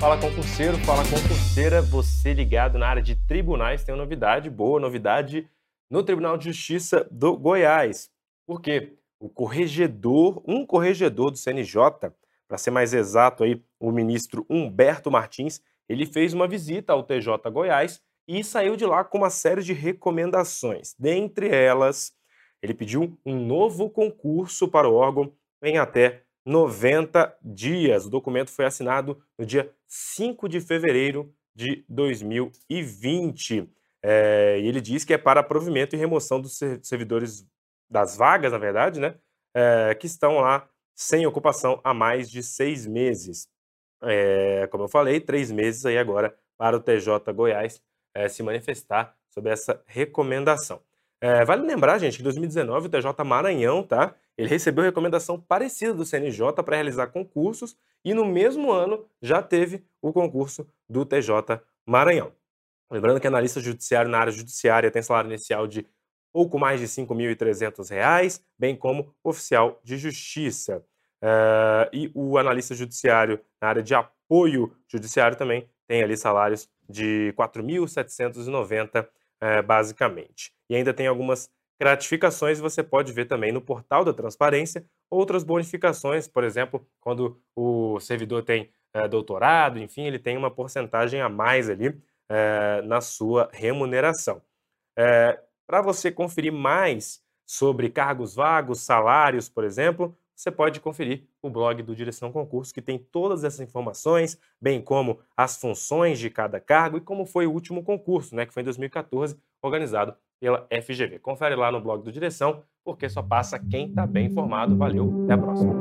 Fala concurseiro, fala concurseira, você ligado na área de tribunais, tem uma novidade, boa novidade no Tribunal de Justiça do Goiás. Por quê? O corregedor, um corregedor do CNJ, para ser mais exato aí, o ministro Humberto Martins, ele fez uma visita ao TJ Goiás e saiu de lá com uma série de recomendações. Dentre elas, ele pediu um novo concurso para o órgão em até 90 dias. O documento foi assinado no dia 5 de fevereiro de 2020. É, e ele diz que é para provimento e remoção dos servidores das vagas, na verdade, né? É, que estão lá sem ocupação há mais de seis meses. É, como eu falei, três meses aí agora para o TJ Goiás é, se manifestar sobre essa recomendação. É, vale lembrar, gente, que em 2019 o TJ Maranhão, tá? Ele recebeu recomendação parecida do CNJ para realizar concursos e no mesmo ano já teve o concurso do TJ Maranhão. Lembrando que analista judiciário na área judiciária tem salário inicial de pouco mais de R$ 5.300, bem como oficial de justiça. Uh, e o analista judiciário na área de apoio judiciário também tem ali salários de R$ 4.790, uh, basicamente. E ainda tem algumas gratificações, você pode ver também no portal da transparência outras bonificações, por exemplo, quando o servidor tem uh, doutorado, enfim, ele tem uma porcentagem a mais ali na sua remuneração. Para você conferir mais sobre cargos vagos, salários, por exemplo, você pode conferir o blog do Direção Concurso, que tem todas essas informações, bem como as funções de cada cargo e como foi o último concurso, né, que foi em 2014, organizado pela FGV. Confere lá no blog do Direção, porque só passa quem está bem informado. Valeu, até a próxima.